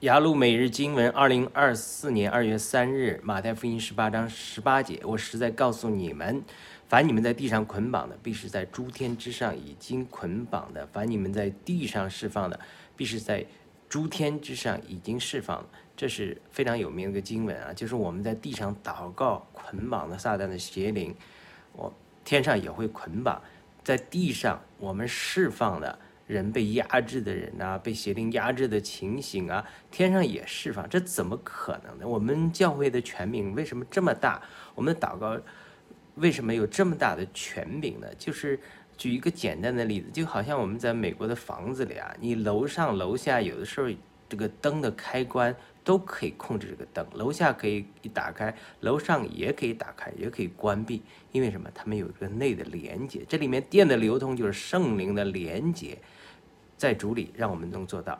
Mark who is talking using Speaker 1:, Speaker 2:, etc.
Speaker 1: 雅鲁每日经文，二零二四年二月三日，马太福音十八章十八节。我实在告诉你们，凡你们在地上捆绑的，必是在诸天之上已经捆绑的；凡你们在地上释放的，必是在诸天之上已经释放。这是非常有名的一个经文啊，就是我们在地上祷告捆绑的撒旦的邪灵，我天上也会捆绑；在地上我们释放的。人被压制的人呐，被邪灵压制的情形啊，天上也释放，这怎么可能呢？我们教会的权柄为什么这么大？我们的祷告为什么有这么大的权柄呢？就是举一个简单的例子，就好像我们在美国的房子里啊，你楼上楼下有的时候这个灯的开关都可以控制这个灯，楼下可以一打开，楼上也可以打开，也可以关闭，因为什么？他们有一个内的连接，这里面电的流通就是圣灵的连接。在主里，让我们能做到。